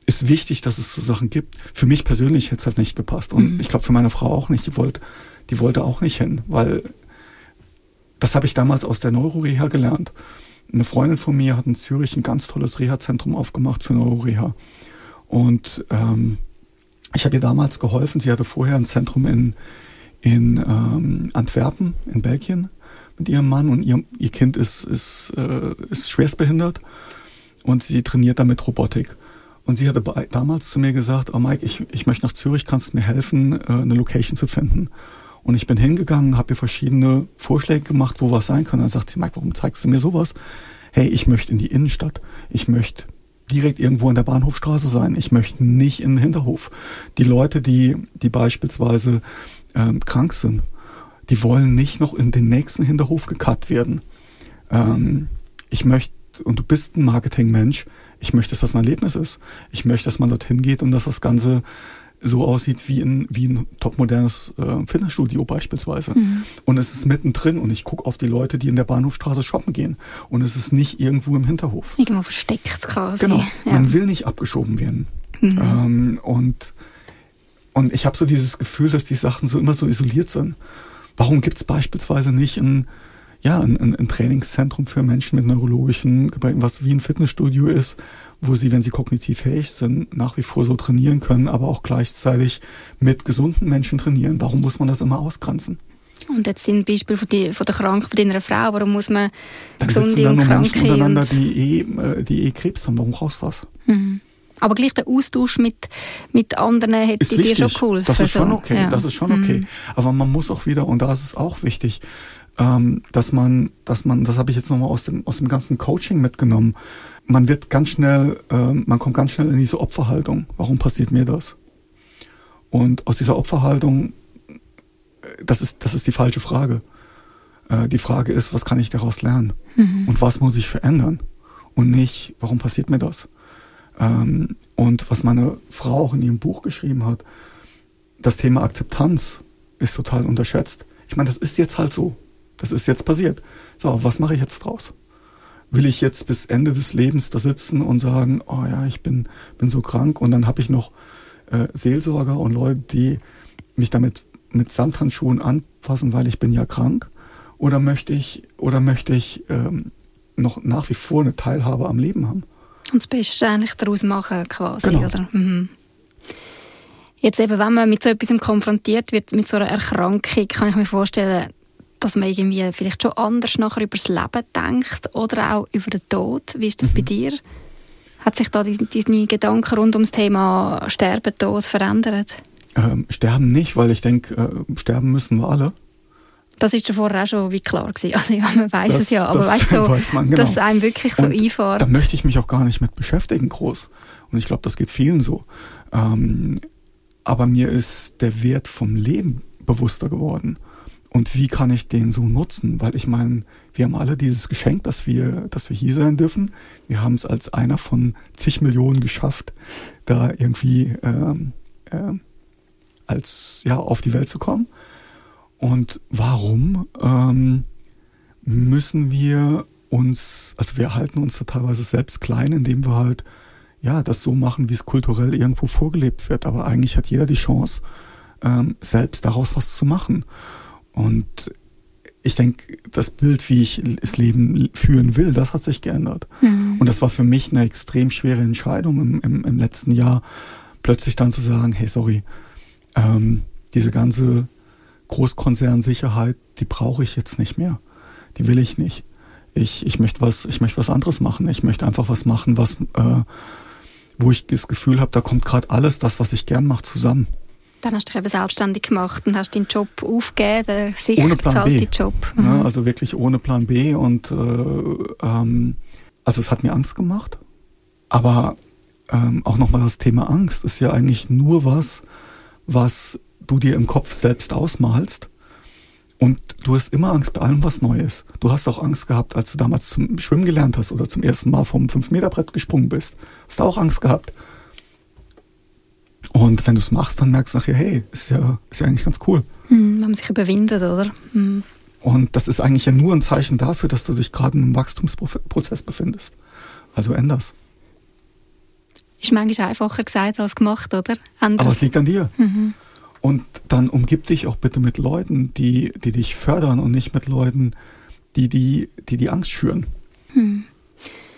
ist wichtig, dass es so Sachen gibt. Für mich persönlich hätte es halt nicht gepasst. Und mhm. ich glaube für meine Frau auch nicht. Die wollte, die wollte auch nicht hin, weil das habe ich damals aus der Neuroreha gelernt. Eine Freundin von mir hat in Zürich ein ganz tolles Reha-Zentrum aufgemacht für Neuroreha. Und ähm, ich habe ihr damals geholfen. Sie hatte vorher ein Zentrum in, in ähm, Antwerpen, in Belgien, mit ihrem Mann. Und ihr, ihr Kind ist, ist, äh, ist schwerstbehindert. Und sie trainiert damit Robotik. Und sie hatte damals zu mir gesagt, oh Mike, ich, ich möchte nach Zürich, kannst du mir helfen, äh, eine Location zu finden? Und ich bin hingegangen, habe ihr verschiedene Vorschläge gemacht, wo was sein kann. Dann sagt sie, Mike, warum zeigst du mir sowas? Hey, ich möchte in die Innenstadt. Ich möchte direkt irgendwo in der Bahnhofstraße sein. Ich möchte nicht in den Hinterhof. Die Leute, die, die beispielsweise ähm, krank sind, die wollen nicht noch in den nächsten Hinterhof gekarrt werden. Ähm, ich möchte, und du bist ein Marketingmensch, ich möchte, dass das ein Erlebnis ist. Ich möchte, dass man dorthin geht und dass das Ganze so aussieht wie ein, wie ein topmodernes äh, Fitnessstudio beispielsweise. Mhm. Und es ist mittendrin und ich gucke auf die Leute, die in der Bahnhofstraße shoppen gehen. Und es ist nicht irgendwo im Hinterhof. Irgendwo versteckt quasi. Genau. Ja. Man will nicht abgeschoben werden. Mhm. Ähm, und, und ich habe so dieses Gefühl, dass die Sachen so immer so isoliert sind. Warum gibt es beispielsweise nicht ein, ja, ein, ein, Trainingszentrum für Menschen mit neurologischen Gebrechen, was wie ein Fitnessstudio ist, wo sie, wenn sie kognitiv fähig sind, nach wie vor so trainieren können, aber auch gleichzeitig mit gesunden Menschen trainieren. Warum muss man das immer ausgrenzen? Und jetzt sind Beispiele von, die, von der Krankheit von deiner Frau. Warum muss man dann gesunde dann und kranke Menschen untereinander, die eh, äh, die eh Krebs haben. Warum brauchst du das? Mhm. Aber gleich der Austausch mit, mit anderen hätte dir schon geholfen. Das ist schon okay. Ja. Das ist schon okay. Mhm. Aber man muss auch wieder, und da ist es auch wichtig, ähm, dass man, dass man, das habe ich jetzt nochmal aus dem, aus dem ganzen Coaching mitgenommen, man wird ganz schnell, äh, man kommt ganz schnell in diese Opferhaltung. Warum passiert mir das? Und aus dieser Opferhaltung, äh, das ist, das ist die falsche Frage. Äh, die Frage ist, was kann ich daraus lernen? Mhm. Und was muss ich verändern? Und nicht, warum passiert mir das? Ähm, und was meine Frau auch in ihrem Buch geschrieben hat, das Thema Akzeptanz ist total unterschätzt. Ich meine, das ist jetzt halt so. Das ist jetzt passiert. So, was mache ich jetzt draus? will ich jetzt bis Ende des Lebens da sitzen und sagen, oh ja, ich bin, bin so krank und dann habe ich noch äh, Seelsorger und Leute, die mich damit mit Samthandschuhen anfassen, weil ich bin ja krank? Oder möchte ich, oder möchte ich ähm, noch nach wie vor eine Teilhabe am Leben haben? Und das Beste eigentlich daraus machen quasi, genau. oder? Mhm. Jetzt eben, wenn man mit so etwas konfrontiert wird, mit so einer Erkrankung, kann ich mir vorstellen, dass man irgendwie vielleicht schon anders nachher über das Leben denkt oder auch über den Tod. Wie ist das mhm. bei dir? Hat sich da deine Gedanken rund ums Thema Sterben, Tod verändert? Ähm, sterben nicht, weil ich denke, äh, sterben müssen wir alle. Das ist ja vorher auch schon wie klar gewesen. Also ja, man weiß es ja, aber weißt du, weiß man, genau. dass es einem wirklich so einfährt. Da möchte ich mich auch gar nicht mit beschäftigen groß. Und ich glaube, das geht vielen so. Ähm, aber mir ist der Wert vom Leben bewusster geworden. Und wie kann ich den so nutzen? Weil ich meine, wir haben alle dieses Geschenk, dass wir, dass wir hier sein dürfen. Wir haben es als einer von zig Millionen geschafft, da irgendwie ähm, äh, als ja auf die Welt zu kommen. Und warum ähm, müssen wir uns, also wir halten uns da teilweise selbst klein, indem wir halt ja das so machen, wie es kulturell irgendwo vorgelebt wird. Aber eigentlich hat jeder die Chance, ähm, selbst daraus was zu machen. Und ich denke, das Bild, wie ich das Leben führen will, das hat sich geändert. Mhm. Und das war für mich eine extrem schwere Entscheidung im, im, im letzten Jahr, plötzlich dann zu sagen, hey, sorry, ähm, diese ganze Großkonzernsicherheit, die brauche ich jetzt nicht mehr. Die will ich nicht. Ich, ich möchte was, ich möchte was anderes machen. Ich möchte einfach was machen, was, äh, wo ich das Gefühl habe, da kommt gerade alles, das, was ich gern mache, zusammen. Dann hast du dich eben selbstständig gemacht und hast deinen Job aufgegeben, den sicher ohne Plan B. Job. Mhm. Ja, also wirklich ohne Plan B und äh, ähm, also es hat mir Angst gemacht, aber ähm, auch nochmal das Thema Angst ist ja eigentlich nur was, was du dir im Kopf selbst ausmalst Und du hast immer Angst bei allem, was Neues. Du hast auch Angst gehabt, als du damals zum Schwimmen gelernt hast oder zum ersten Mal vom 5-Meter-Brett gesprungen bist. Hast du auch Angst gehabt. Und wenn du es machst, dann merkst du nachher, hey, ist ja, ist ja eigentlich ganz cool. Hm, man sich überwindet, oder? Hm. Und das ist eigentlich ja nur ein Zeichen dafür, dass du dich gerade in einem Wachstumsprozess befindest. Also änderst. Ist manchmal einfacher gesagt als gemacht, oder? Anders. Aber es liegt an dir. Mhm. Und dann umgib dich auch bitte mit Leuten, die, die dich fördern und nicht mit Leuten, die die, die, die Angst schüren. Hm.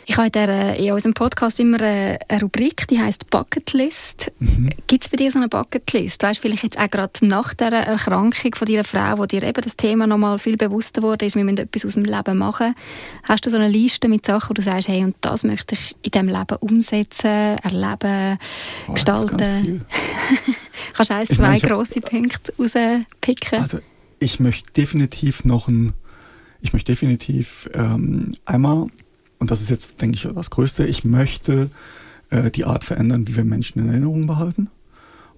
Ich habe in, der, in unserem Podcast immer eine, eine Rubrik, die heißt Bucketlist. Mhm. Gibt es bei dir so eine Bucketlist? Weißt du, vielleicht jetzt auch gerade nach der Erkrankung von deiner Frau, wo dir eben das Thema noch mal viel bewusster wurde, ist, wir müssen etwas aus dem Leben machen. Hast du so eine Liste mit Sachen, wo du sagst, hey, und das möchte ich in diesem Leben umsetzen, erleben, oh, gestalten? Kannst du ein, zwei meine, grosse Punkte rauspicken? Also ich möchte definitiv noch ein, ich möchte definitiv ähm, einmal, und das ist jetzt, denke ich, das Größte, ich möchte äh, die Art verändern, wie wir Menschen in Erinnerung behalten.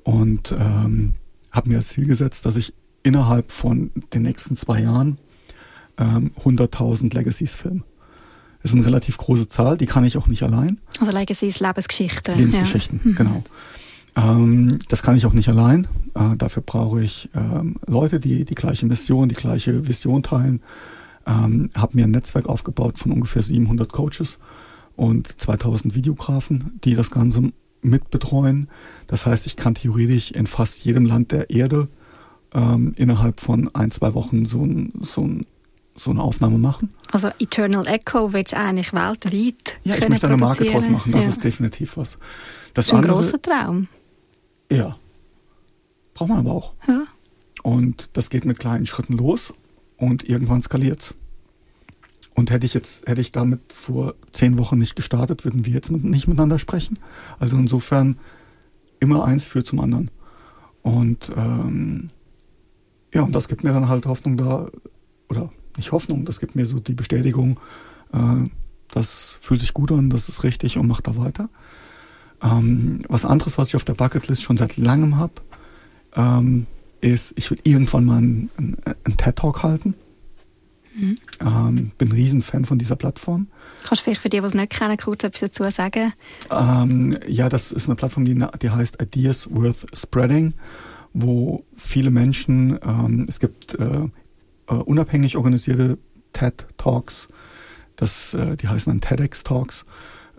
Und ähm, habe mir als Ziel gesetzt, dass ich innerhalb von den nächsten zwei Jahren ähm, 100.000 Legacies filme. Das ist eine relativ große Zahl, die kann ich auch nicht allein. Also Legacies, Lebensgeschichten. Lebensgeschichten, ja. genau. Ähm, das kann ich auch nicht allein. Äh, dafür brauche ich ähm, Leute, die die gleiche Mission, die gleiche Vision teilen. Ähm, habe mir ein Netzwerk aufgebaut von ungefähr 700 Coaches und 2000 Videografen, die das Ganze mitbetreuen. Das heißt, ich kann theoretisch in fast jedem Land der Erde ähm, innerhalb von ein, zwei Wochen so, ein, so, ein, so eine Aufnahme machen. Also Eternal Echo willst du eigentlich weltweit Ja, ich möchte eine Marke draus machen, das ja. ist definitiv was. Das, das ist ein andere, großer Traum. Ja. Braucht man aber auch. Ja. Und das geht mit kleinen Schritten los und irgendwann skaliert's. Und hätte ich jetzt, hätte ich damit vor zehn Wochen nicht gestartet, würden wir jetzt nicht miteinander sprechen. Also insofern immer eins führt zum anderen. Und ähm, ja, und das gibt mir dann halt Hoffnung da, oder nicht Hoffnung, das gibt mir so die Bestätigung, äh, das fühlt sich gut an, das ist richtig und macht da weiter. Ähm, was anderes, was ich auf der Bucketlist schon seit langem habe, ähm, ist, ich will irgendwann mal einen, einen TED-Talk halten. Mhm. Ähm, bin ein Riesenfan von dieser Plattform. Kannst du vielleicht für die, die es nicht kennen, kurz etwas dazu sagen? Ähm, ja, das ist eine Plattform, die, die heißt Ideas Worth Spreading, wo viele Menschen, ähm, es gibt äh, äh, unabhängig organisierte TED-Talks, äh, die heißen dann TEDx-Talks,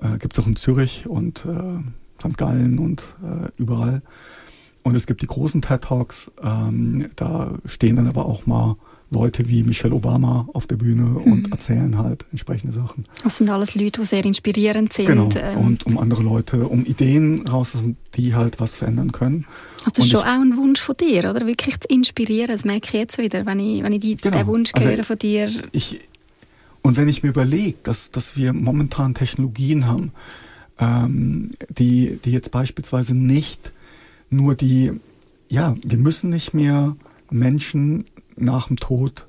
äh, gibt es auch in Zürich und äh, St. Gallen und äh, überall. Und es gibt die großen TED Talks, ähm, da stehen dann aber auch mal Leute wie Michelle Obama auf der Bühne mhm. und erzählen halt entsprechende Sachen. Das sind alles Leute, die sehr inspirierend sind. Genau. Ähm. Und um andere Leute, um Ideen rauszulassen, die halt was verändern können. Also das ist schon ich, auch ein Wunsch von dir, oder? Wirklich zu inspirieren. Das merke ich jetzt wieder, wenn ich, wenn ich die, genau. den Wunsch also höre von dir. Ich, und wenn ich mir überlege, dass, dass wir momentan Technologien haben, ähm, die, die jetzt beispielsweise nicht nur die, ja, wir müssen nicht mehr Menschen nach dem Tod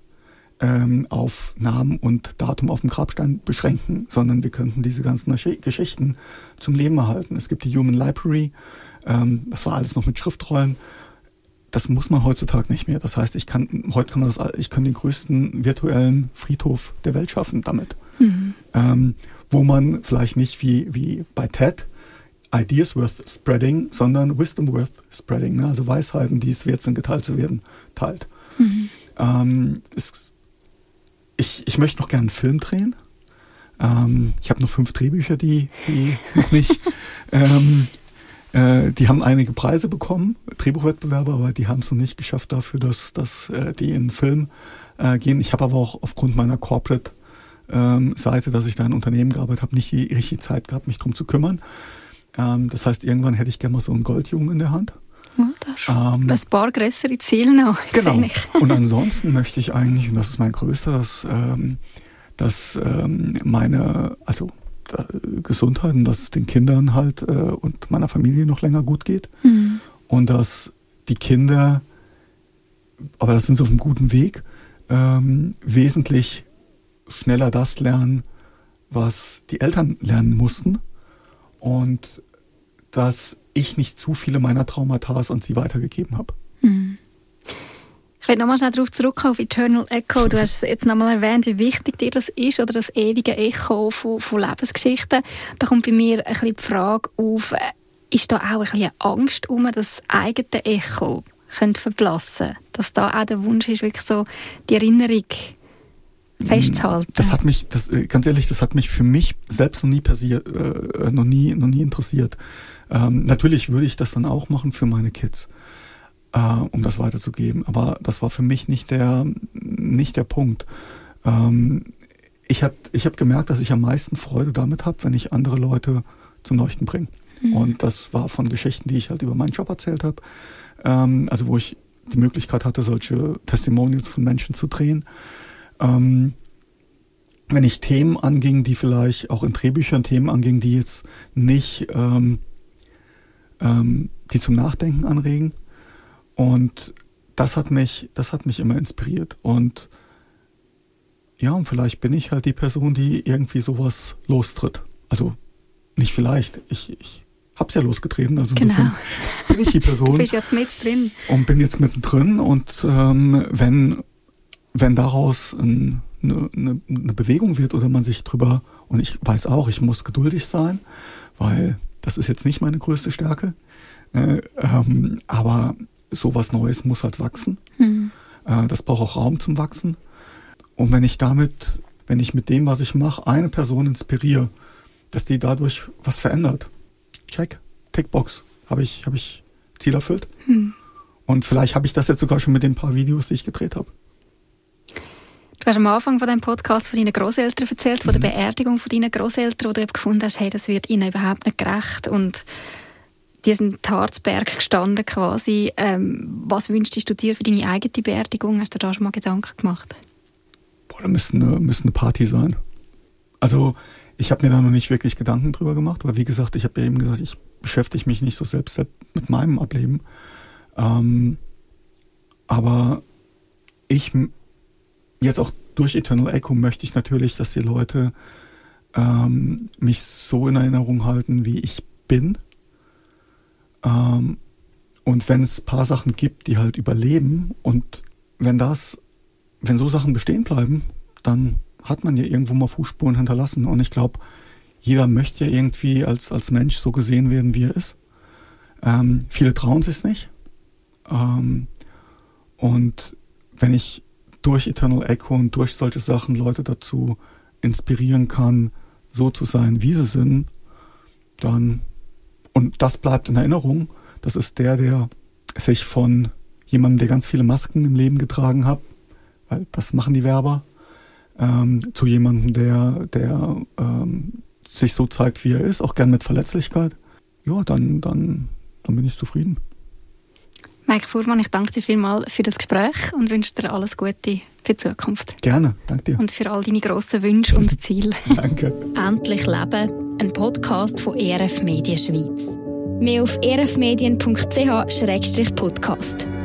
ähm, auf Namen und Datum auf dem Grabstein beschränken, sondern wir könnten diese ganzen Geschichten zum Leben erhalten. Es gibt die Human Library, ähm, das war alles noch mit Schriftrollen das muss man heutzutage nicht mehr. Das heißt, ich kann, heute kann man das, ich kann den größten virtuellen Friedhof der Welt schaffen damit. Mhm. Ähm, wo man vielleicht nicht wie, wie bei TED Ideas worth spreading, sondern Wisdom worth spreading, ne? also Weisheiten, die es wert sind, geteilt zu werden, teilt. Mhm. Ähm, es, ich, ich möchte noch gerne einen Film drehen. Ähm, ich habe noch fünf Drehbücher, die, die noch nicht ähm, äh, die haben einige Preise bekommen, Drehbuchwettbewerbe, aber die haben es noch nicht geschafft dafür, dass, dass äh, die in den Film äh, gehen. Ich habe aber auch aufgrund meiner Corporate ähm, Seite, dass ich da in Unternehmen gearbeitet habe, nicht die richtige Zeit gehabt, mich drum zu kümmern. Ähm, das heißt, irgendwann hätte ich gerne mal so einen Goldjungen in der Hand. Ja, das, ähm, das paar größere Ziel noch. Genau. und ansonsten möchte ich eigentlich, und das ist mein größtes, ähm, dass ähm, meine, also äh, Gesundheit und dass es den Kindern halt äh, und meiner Familie noch länger gut geht. Mhm. Und dass die Kinder, aber das sind sie auf einem guten Weg, ähm, wesentlich schneller das lernen, was die Eltern lernen mussten. Und dass ich nicht zu viele meiner Traumata an sie weitergegeben habe. Mhm will nochmal schnell darauf zurückkommen, auf Eternal Echo. Du hast jetzt nochmal erwähnt, wie wichtig dir das ist, oder das ewige Echo von, von Lebensgeschichten. Da kommt bei mir ein bisschen die Frage auf, äh, ist da auch ein bisschen Angst um das eigene Echo könnte verblassen Dass da auch der Wunsch ist, wirklich so die Erinnerung festzuhalten. Das hat mich, das, äh, ganz ehrlich, das hat mich für mich selbst noch nie passiert, äh, noch nie, noch nie interessiert. Ähm, natürlich würde ich das dann auch machen für meine Kids äh, um das weiterzugeben. Aber das war für mich nicht der, nicht der Punkt. Ähm, ich habe ich hab gemerkt, dass ich am meisten Freude damit habe, wenn ich andere Leute zum Leuchten bringe. Mhm. Und das war von Geschichten, die ich halt über meinen Job erzählt habe. Ähm, also wo ich die Möglichkeit hatte, solche Testimonials von Menschen zu drehen. Ähm, wenn ich Themen anging, die vielleicht auch in Drehbüchern Themen anging, die jetzt nicht, ähm, ähm, die zum Nachdenken anregen, und das hat mich, das hat mich immer inspiriert. Und ja, und vielleicht bin ich halt die Person, die irgendwie sowas lostritt. Also nicht vielleicht, ich, ich hab's ja losgetreten, also genau. bin ich die Person. du bist jetzt mit drin. Und bin jetzt mittendrin und ähm, wenn, wenn daraus ein, eine, eine, eine Bewegung wird oder man sich drüber, und ich weiß auch, ich muss geduldig sein, weil das ist jetzt nicht meine größte Stärke, äh, ähm, aber sowas Neues muss halt wachsen. Mhm. Äh, das braucht auch Raum zum Wachsen. Und wenn ich damit, wenn ich mit dem, was ich mache, eine Person inspiriere, dass die dadurch was verändert, check, Tickbox, habe ich, habe ich Ziel erfüllt. Mhm. Und vielleicht habe ich das jetzt sogar schon mit den paar Videos, die ich gedreht habe. Du hast am Anfang von deinem Podcast von deinen Großeltern erzählt, von der mhm. Beerdigung von deinen Großeltern, wo du gefunden hast, hey, das wird ihnen überhaupt nicht gerecht und dir sind Harzberg gestanden quasi. Ähm, was wünschst du dir für deine eigene Beerdigung? Hast du da schon mal Gedanken gemacht? Boah, da müsste eine, müsste eine Party sein. Also ich habe mir da noch nicht wirklich Gedanken drüber gemacht, weil wie gesagt, ich habe ja eben gesagt, ich beschäftige mich nicht so selbst mit meinem Ableben. Ähm, aber ich jetzt auch durch Eternal Echo möchte ich natürlich, dass die Leute ähm, mich so in Erinnerung halten, wie ich bin ähm, und wenn es ein paar Sachen gibt, die halt überleben und wenn das, wenn so Sachen bestehen bleiben, dann hat man ja irgendwo mal Fußspuren hinterlassen. Und ich glaube, jeder möchte ja irgendwie als, als Mensch so gesehen werden, wie er ist. Ähm, viele trauen sich nicht. Ähm, und wenn ich durch Eternal Echo und durch solche Sachen Leute dazu inspirieren kann, so zu sein, wie sie sind, dann und das bleibt in Erinnerung. Das ist der, der sich von jemandem, der ganz viele Masken im Leben getragen hat, weil das machen die Werber, ähm, zu jemandem, der, der ähm, sich so zeigt, wie er ist, auch gern mit Verletzlichkeit. Ja, dann, dann, dann bin ich zufrieden. Mike Fuhrmann, ich danke dir vielmals für das Gespräch und wünsche dir alles Gute für die Zukunft. Gerne, danke dir. Und für all deine grossen Wünsche und Ziele. danke. Endlich Leben, ein Podcast von ERF Medien Schweiz. Mehr auf erfmedien.ch-podcast.